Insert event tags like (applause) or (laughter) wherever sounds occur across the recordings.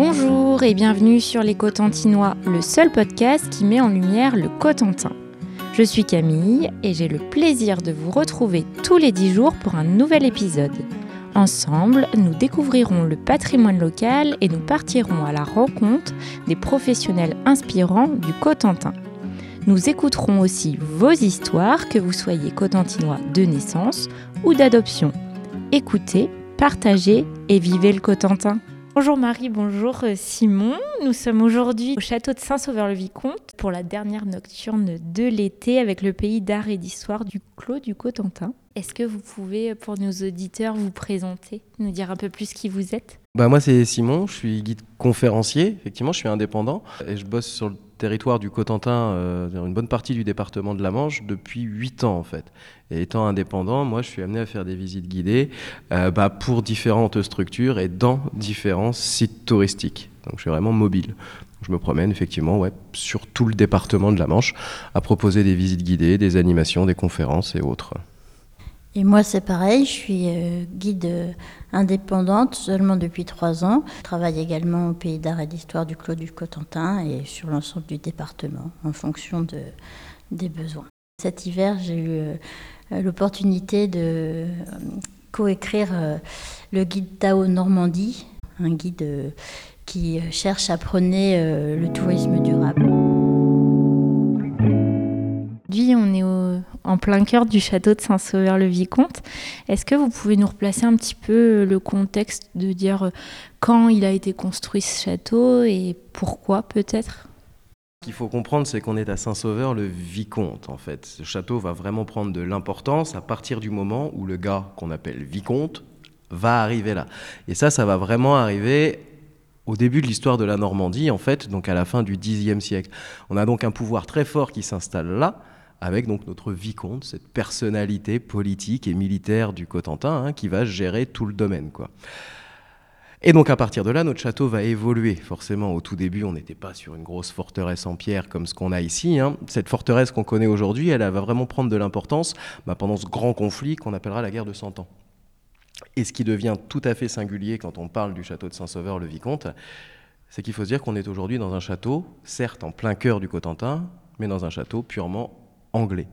Bonjour et bienvenue sur Les Cotentinois, le seul podcast qui met en lumière le Cotentin. Je suis Camille et j'ai le plaisir de vous retrouver tous les 10 jours pour un nouvel épisode. Ensemble, nous découvrirons le patrimoine local et nous partirons à la rencontre des professionnels inspirants du Cotentin. Nous écouterons aussi vos histoires, que vous soyez cotentinois de naissance ou d'adoption. Écoutez, partagez et vivez le Cotentin. Bonjour Marie, bonjour euh, Simon. Nous sommes aujourd'hui au château de Saint-Sauveur-le-Vicomte pour la dernière nocturne de l'été avec le pays d'art et d'histoire du Clos du Cotentin. Est-ce que vous pouvez, pour nos auditeurs, vous présenter, nous dire un peu plus qui vous êtes? Bah Moi, c'est Simon, je suis guide conférencier. Effectivement, je suis indépendant et je bosse sur le territoire du Cotentin, euh, une bonne partie du département de la Manche, depuis 8 ans en fait. Et étant indépendant, moi je suis amené à faire des visites guidées euh, bah, pour différentes structures et dans différents sites touristiques. Donc je suis vraiment mobile. Je me promène effectivement ouais, sur tout le département de la Manche à proposer des visites guidées, des animations, des conférences et autres. Et moi, c'est pareil, je suis euh, guide euh, indépendante seulement depuis trois ans. Je travaille également au Pays d'art et d'histoire du Clos du Cotentin et sur l'ensemble du département en fonction de, des besoins. Cet hiver, j'ai eu euh, l'opportunité de coécrire le guide Tao Normandie, un guide qui cherche à prôner le tourisme durable. En plein cœur du château de Saint-Sauveur-le-Vicomte. Est-ce que vous pouvez nous replacer un petit peu le contexte de dire euh, quand il a été construit ce château et pourquoi peut-être? Ce qu'il faut comprendre, c'est qu'on est à Saint-Sauveur-le-Vicomte, en fait. Ce château va vraiment prendre de l'importance à partir du moment où le gars qu'on appelle Vicomte va arriver là. Et ça, ça va vraiment arriver au début de l'histoire de la Normandie, en fait, donc à la fin du Xe siècle. On a donc un pouvoir très fort qui s'installe là, avec donc notre vicomte, cette personnalité politique et militaire du Cotentin, hein, qui va gérer tout le domaine. Quoi. Et donc à partir de là, notre château va évoluer. Forcément, au tout début, on n'était pas sur une grosse forteresse en pierre comme ce qu'on a ici. Hein. Cette forteresse qu'on connaît aujourd'hui, elle, va vraiment prendre de l'importance bah, pendant ce grand conflit qu'on appellera la guerre de Cent Ans. Et ce qui devient tout à fait singulier quand on parle du château de Saint-Sauveur-le-Vicomte, c'est qu'il faut se dire qu'on est aujourd'hui dans un château, certes en plein cœur du Cotentin, mais dans un château purement anglais.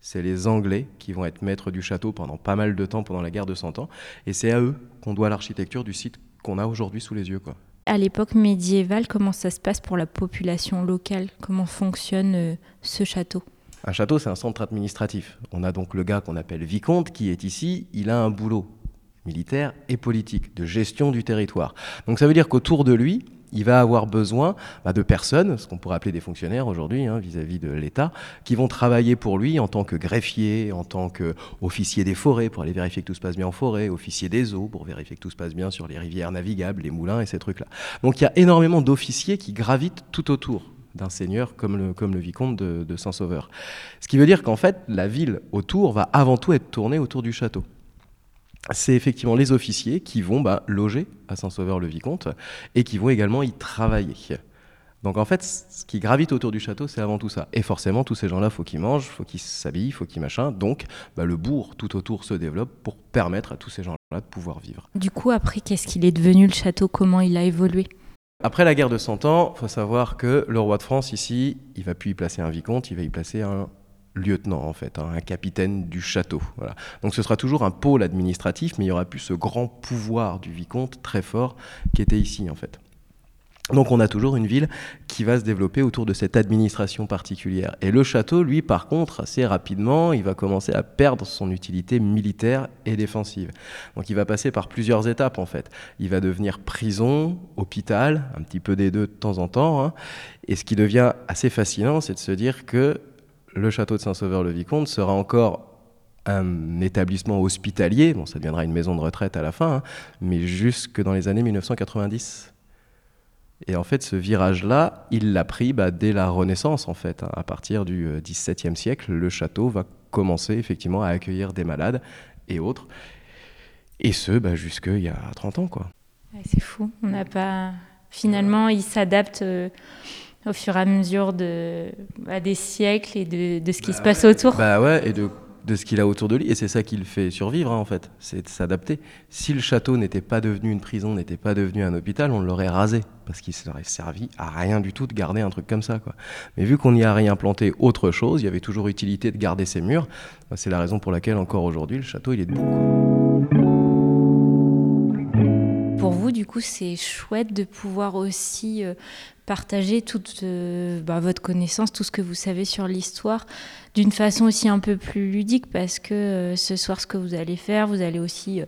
C'est les Anglais qui vont être maîtres du château pendant pas mal de temps pendant la guerre de Cent Ans, et c'est à eux qu'on doit l'architecture du site qu'on a aujourd'hui sous les yeux. Quoi. À l'époque médiévale, comment ça se passe pour la population locale? Comment fonctionne euh, ce château? Un château, c'est un centre administratif. On a donc le gars qu'on appelle vicomte qui est ici, il a un boulot militaire et politique, de gestion du territoire. Donc ça veut dire qu'autour de lui, il va avoir besoin bah, de personnes, ce qu'on pourrait appeler des fonctionnaires aujourd'hui hein, vis-à-vis de l'État, qui vont travailler pour lui en tant que greffier, en tant qu'officier des forêts pour aller vérifier que tout se passe bien en forêt, officier des eaux pour vérifier que tout se passe bien sur les rivières navigables, les moulins et ces trucs-là. Donc il y a énormément d'officiers qui gravitent tout autour d'un seigneur comme le, vicomte de, de Saint-Sauveur. Ce qui veut dire qu'en fait, la ville autour va avant tout être tournée autour du château c'est effectivement les officiers qui vont bah, loger à Saint-Sauveur-le-Vicomte et qui vont également y travailler. Donc en fait, ce qui gravite autour du château, c'est avant tout ça. Et forcément, tous ces gens-là, faut qu'ils mangent, faut qu'ils s'habillent, faut qu'ils machin. Donc bah, le bourg tout autour se développe pour permettre à tous ces gens-là de pouvoir vivre. Du coup, après, qu'est-ce qu'il est devenu le château? Comment il a évolué? Après la guerre de Cent Ans, il faut savoir que le roi de France, ici, il va plus y placer un vicomte, il va y placer un lieutenant en fait, hein, un capitaine du château. Voilà. Donc ce sera toujours un pôle administratif, mais il y aura plus ce grand pouvoir du vicomte très fort qui était ici en fait. Donc on a toujours une ville qui va se développer autour de cette administration particulière. Et le château, lui, par contre, assez rapidement, il va commencer à perdre son utilité militaire et défensive. Donc il va passer par plusieurs étapes en fait. Il va devenir prison, hôpital, un petit peu des deux de temps en temps. Hein. Et ce qui devient assez fascinant, c'est de se dire que le château de Saint-Sauveur-le-Vicomte sera encore un établissement hospitalier, bon ça deviendra une maison de retraite à la fin, hein, mais jusque dans les années 1990. Et en fait, ce virage-là, il l'a pris bah, dès la Renaissance, en fait. Hein. À partir du XVIIe euh, siècle, le château va commencer effectivement à accueillir des malades et autres. Et ce, bah, jusqu'il y a 30 ans, quoi. c'est fou. On n'a pas... Finalement, il s'adapte... Euh, au fur et à mesure de, bah, des siècles et de, de ce qui se bah passe autour. Bah ouais, et de de ce qu'il a autour de lui, et c'est ça qui le fait survivre hein, en fait, c'est de s'adapter. Si le château n'était pas devenu une prison, n'était pas devenu un hôpital, on l'aurait rasé, parce qu'il serait servi à rien du tout de garder un truc comme ça. Quoi. Mais vu qu'on n'y a rien planté autre chose, il y avait toujours utilité de garder ces murs, bah, c'est la raison pour laquelle encore aujourd'hui le château il est debout. Pour du coup, c'est chouette de pouvoir aussi euh, partager toute euh, bah, votre connaissance, tout ce que vous savez sur l'histoire, d'une façon aussi un peu plus ludique, parce que euh, ce soir, ce que vous allez faire, vous allez aussi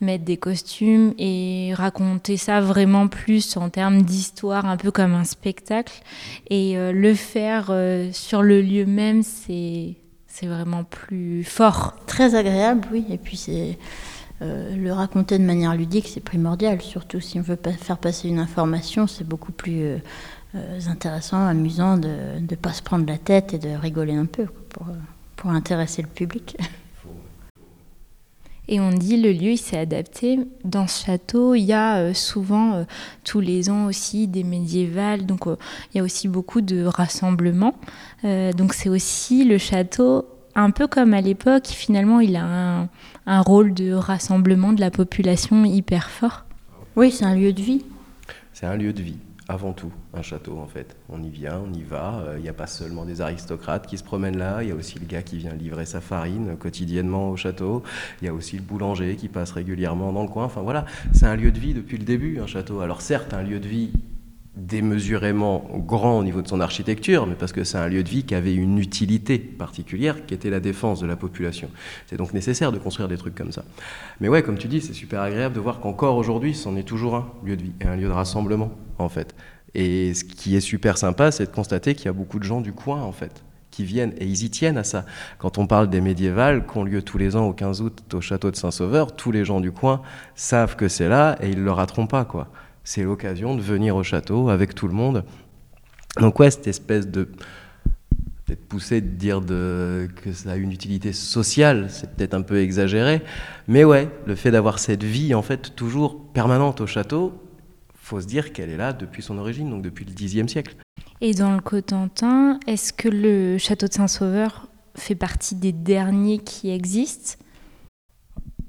mettre des costumes et raconter ça vraiment plus en termes d'histoire, un peu comme un spectacle. Et le faire sur le lieu même, c'est vraiment plus fort. Très agréable, oui. Et puis c'est le raconter de manière ludique, c'est primordial. Surtout si on veut faire passer une information, c'est beaucoup plus euh, intéressant, amusant de ne pas se prendre la tête et de rigoler un peu pour, pour intéresser le public. (laughs) Et on dit le lieu il s'est adapté. Dans ce château, il y a euh, souvent euh, tous les ans aussi des médiévales, donc il y a aussi beaucoup de rassemblements. donc c'est aussi le château, un peu comme à l'époque, finalement il a un, un, rôle de rassemblement de la population hyper fort. Oui, c'est un lieu de vie. C'est un lieu de vie avant tout un château en fait. On y vient, on y va. Il euh, n'y a pas seulement des aristocrates qui se promènent là, il y a aussi le gars qui vient livrer sa farine quotidiennement au château. Il y a aussi le boulanger qui passe régulièrement dans le coin. Enfin voilà, c'est un lieu de vie depuis le début, un château. Alors certes, un lieu de vie démesurément grand au niveau de son architecture, mais parce que c'est un lieu de vie qui avait une utilité particulière, qui était la défense de la population. C'est donc nécessaire de construire des trucs comme ça. Mais ouais, comme tu dis, c'est super agréable de voir qu'encore aujourd'hui, c'en est toujours un lieu de vie et un lieu de rassemblement, en fait. Et ce qui est super sympa, c'est de constater qu'il y a beaucoup de gens du coin, en fait, qui viennent, et ils y tiennent à ça. Quand on parle des médiévales, qui ont lieu tous les ans au 15 août au château de Saint-Sauveur, tous les gens du coin savent que c'est là et ils ne le rateront pas, quoi c'est l'occasion de venir au château avec tout le monde. Donc ouais, cette espèce de peut-être poussé de dire de, que ça a une utilité sociale, c'est peut-être un peu exagéré, mais ouais, le fait d'avoir cette vie en fait toujours permanente au château, faut se dire qu'elle est là depuis son origine, donc depuis le Xe siècle. Et dans le Cotentin, est-ce que le château de Saint-Sauveur fait partie des derniers qui existent?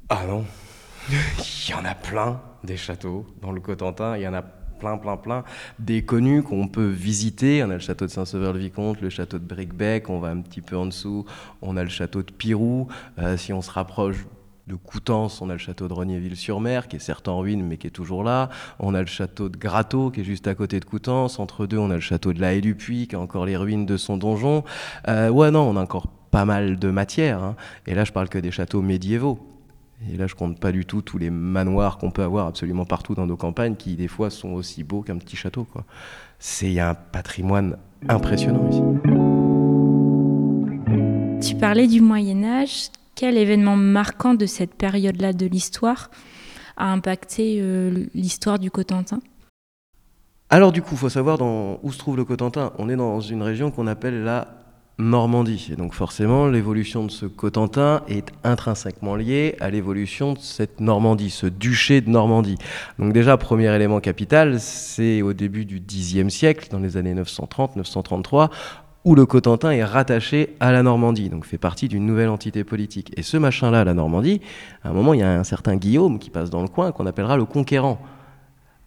Ah non, (laughs) il y en a plein des châteaux dans le Cotentin. Il y en a plein, plein, plein. Des connus qu'on peut visiter. On a le château de Saint-Sauveur-le-Vicomte, le château de Bricbec. On va un petit peu en dessous. On a le château de Pirou. Euh, si on se rapproche de Coutances, on a le château de Rognéville-sur-Mer, qui est certes en ruine, mais qui est toujours là. On a le château de Gratteau, qui est juste à côté de Coutances. Entre deux, on a le château de la Haie du Puy, qui a encore les ruines de son donjon. Euh, ouais, non, on a encore pas mal de matière. Hein. Et là, je parle que des châteaux médiévaux. Et là, je compte pas du tout tous les manoirs qu'on peut avoir absolument partout dans nos campagnes, qui des fois sont aussi beaux qu'un petit château. C'est un patrimoine impressionnant ici. Tu parlais du Moyen Âge. Quel événement marquant de cette période-là de l'histoire a impacté euh, l'histoire du Cotentin? Alors du coup, il faut savoir dans, où se trouve le Cotentin. On est dans une région qu'on appelle la Normandie. Et donc forcément, l'évolution de ce Cotentin est intrinsèquement liée à l'évolution de cette Normandie, ce duché de Normandie. Donc déjà, premier élément capital, c'est au début du Xe siècle, dans les années 930-933, où le Cotentin est rattaché à la Normandie, donc fait partie d'une nouvelle entité politique. Et ce machin-là, la Normandie, à un moment, il y a un certain Guillaume qui passe dans le coin, qu'on appellera le conquérant.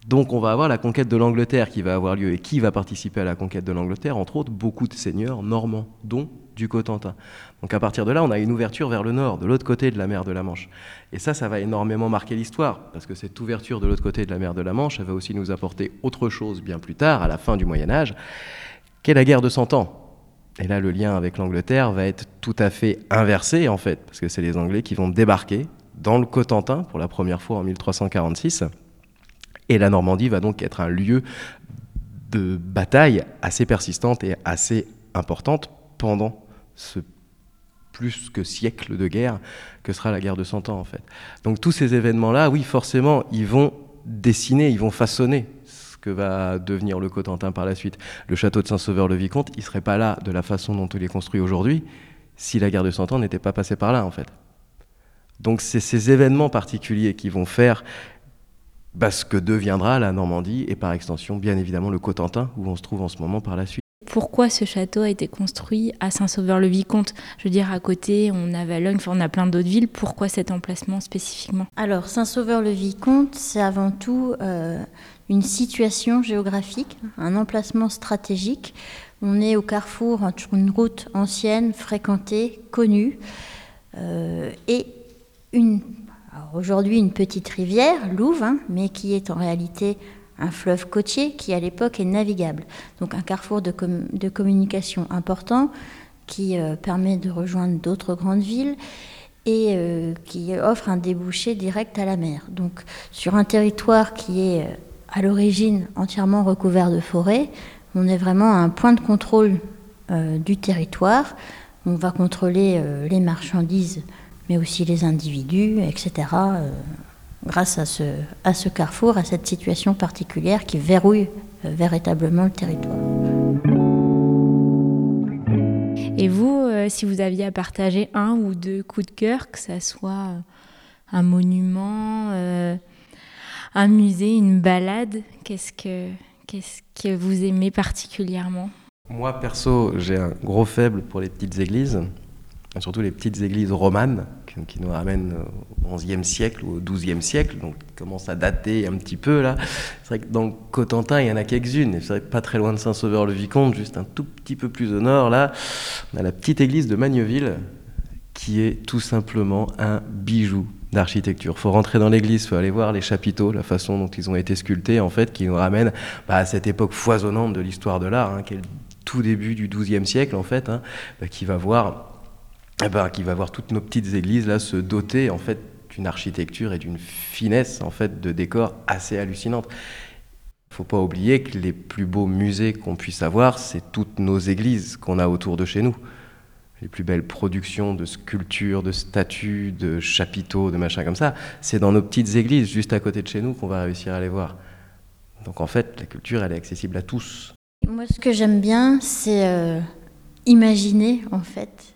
Donc on va avoir la conquête de l'Angleterre qui va avoir lieu. Et qui va participer à la conquête de l'Angleterre Entre autres, beaucoup de seigneurs normands, dont du Cotentin. Donc à partir de là, on a une ouverture vers le nord, de l'autre côté de la mer de la Manche. Et ça, ça va énormément marquer l'histoire, parce que cette ouverture de l'autre côté de la mer de la Manche, elle va aussi nous apporter autre chose bien plus tard, à la fin du Moyen Âge, qu'est la guerre de Cent Ans. Et là, le lien avec l'Angleterre va être tout à fait inversé, en fait, parce que c'est les Anglais qui vont débarquer dans le Cotentin pour la première fois en 1346 et la Normandie va donc être un lieu de bataille assez persistante et assez importante pendant ce plus que siècle de guerre que sera la guerre de Cent Ans en fait. Donc tous ces événements-là, oui forcément, ils vont dessiner, ils vont façonner ce que va devenir le Cotentin par la suite. Le château de Saint-Sauveur-le-Vicomte, il serait pas là de la façon dont il est construit aujourd'hui si la guerre de Cent Ans n'était pas passée par là en fait. Donc c'est ces événements particuliers qui vont faire ce que deviendra la Normandie et par extension bien évidemment le Cotentin où on se trouve en ce moment par la suite. pourquoi ce château a été construit à Saint-Sauveur-le-Vicomte? Je veux dire, à côté, on a Valogne, enfin, on a plein d'autres villes. Pourquoi cet emplacement spécifiquement? Alors, Saint-Sauveur-le-Vicomte, c'est avant tout euh, une situation géographique, un emplacement stratégique. On est au carrefour entre une route ancienne, fréquentée, connue, euh, et une, aujourd'hui une petite rivière, Louve, hein, mais qui est en réalité un fleuve côtier qui à l'époque est navigable. Donc un carrefour de, communication important qui euh, permet de rejoindre d'autres grandes villes et euh, qui offre un débouché direct à la mer. Donc sur un territoire qui est euh, à l'origine entièrement recouvert de forêt, on est vraiment à un point de contrôle du territoire. On va contrôler les marchandises, mais aussi les individus, etc grâce à ce, à ce carrefour, à cette situation particulière qui verrouille euh, véritablement le territoire. Et vous, euh, si vous aviez à partager un ou deux coups de cœur, que ce soit euh, un monument, un musée, une balade, qu'est-ce que, qu'est-ce que vous aimez particulièrement? Moi, perso, j'ai un gros faible pour les petites églises surtout les petites églises romanes qui, nous ramènent au XIe siècle ou au XIIe siècle, donc qui commencent à dater un petit peu là. C'est vrai que dans Cotentin, il y en a quelques-unes, et c'est vrai que pas très loin de Saint-Sauveur-le-Vicomte, juste un tout petit peu plus au nord, là, on a la petite église de Magneville, qui est tout simplement un bijou d'architecture. faut rentrer dans l'église, faut aller voir les chapiteaux, la façon dont ils ont été sculptés, en fait, qui nous ramène bah, à cette époque foisonnante de l'histoire de l'art, hein, qui est le tout début du XIIe siècle, en fait, hein, bah, qui va voir eh ben, qui va voir toutes nos petites églises là se doter en fait d'une architecture et d'une finesse en fait de décor assez hallucinante. Il faut pas oublier que les plus beaux musées qu'on puisse avoir, c'est toutes nos églises qu'on a autour de chez nous. Les plus belles productions de sculptures, de statues, de chapiteaux, de machins comme ça, c'est dans nos petites églises juste à côté de chez nous qu'on va réussir à les voir. Donc en fait, la culture, elle est accessible à tous. Moi, ce que j'aime bien, c'est euh, imaginer en fait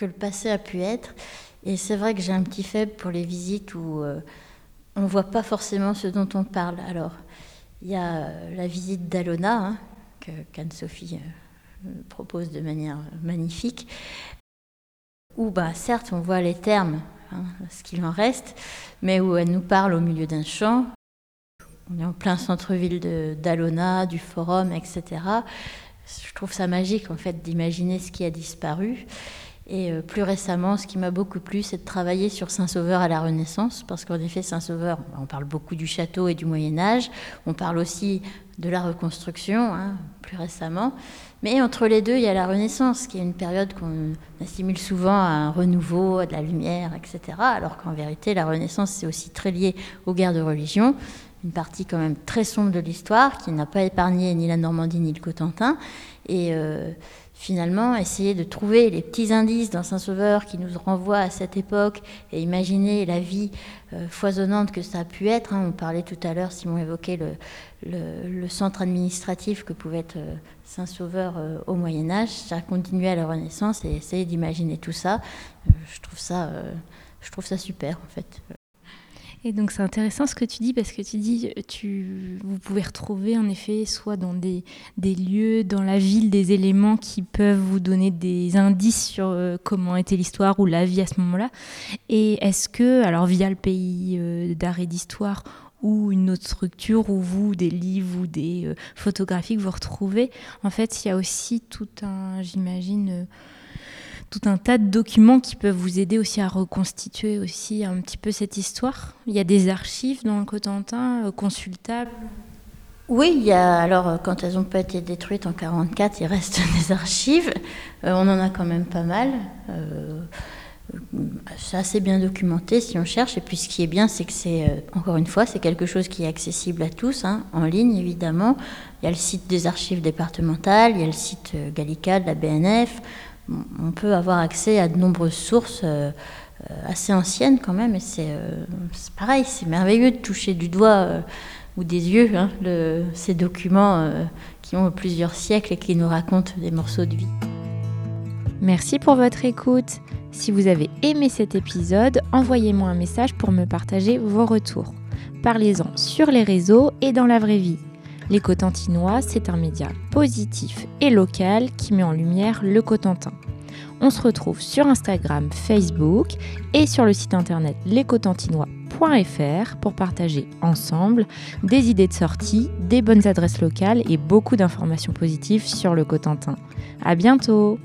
que le passé a pu être. Et c'est vrai que j'ai un petit faible pour les visites où euh, on ne voit pas forcément ce dont on parle. Alors, il y a euh, la visite d'Alona, hein, que qu'Anne-Sophie euh, propose de manière magnifique, où, bah, certes, on voit les termes, hein, ce qu'il en reste, mais où elle nous parle au milieu d'un champ. On est en plein centre-ville d'Alona, du forum, etc. Je trouve ça magique, en fait, d'imaginer ce qui a disparu. Et euh, plus récemment, ce qui m'a beaucoup plu, c'est de travailler sur Saint-Sauveur à la Renaissance, parce qu'en effet, Saint-Sauveur, on parle beaucoup du château et du Moyen Âge, on parle aussi de la reconstruction, hein, plus récemment. Mais entre les deux, il y a la Renaissance, qui est une période qu'on assimile souvent à un renouveau, à de la lumière, etc. Alors qu'en vérité, la Renaissance, c'est aussi très lié aux guerres de religion, une partie quand même très sombre de l'histoire, qui n'a pas épargné ni la Normandie ni le Cotentin. Et euh, finalement, essayer de trouver les petits indices dans Saint-Sauveur qui nous renvoient à cette époque et imaginer la vie euh, foisonnante que ça a pu être. Hein. On parlait tout à l'heure, Simon évoquait le, centre administratif que pouvait être euh, Saint-Sauveur euh, au Moyen Âge. Ça a continué à la Renaissance et essayer d'imaginer tout ça, je, trouve ça je trouve ça super en fait. Et donc c'est intéressant ce que tu dis parce que tu dis tu vous pouvez retrouver en effet soit dans des, des lieux dans la ville des éléments qui peuvent vous donner des indices sur euh, comment était l'histoire ou la vie à ce moment-là. Et est-ce que alors via le pays euh, d'art et d'histoire ou une autre structure où vous, des livres ou des euh, photographies que vous retrouvez, en fait, il y a aussi tout un, j'imagine, tout un tas de documents qui peuvent vous aider aussi à reconstituer aussi un petit peu cette histoire. Il y a des archives dans le Cotentin euh, consultables. Oui, il y a, alors euh, quand elles n'ont pas été détruites en 1944, il reste (laughs) des archives. Euh, on en a quand même pas mal. c'est assez bien documenté si on cherche. Et puis ce qui est bien, c'est que c'est, encore une fois, c'est quelque chose qui est accessible à tous, hein, en ligne évidemment. Il y a le site des archives départementales, il y a le site Gallica de la BNF on peut avoir accès à de nombreuses sources euh, euh, assez anciennes quand même, et c'est euh, pareil, c'est merveilleux de toucher du doigt ou des yeux hein, ces documents qui ont plusieurs siècles et qui nous racontent des morceaux de vie. Merci pour votre écoute. Si vous avez aimé cet épisode, envoyez-moi un message pour me partager vos retours. Parlez-en sur les réseaux et dans la vraie vie. Les Cotentinois, c'est un média positif et local qui met en lumière le Cotentin. On se retrouve sur Instagram, Facebook et sur le site internet lescotentinois.fr pour partager ensemble des idées de sortie, des bonnes adresses locales et beaucoup d'informations positives sur le Cotentin. À bientôt!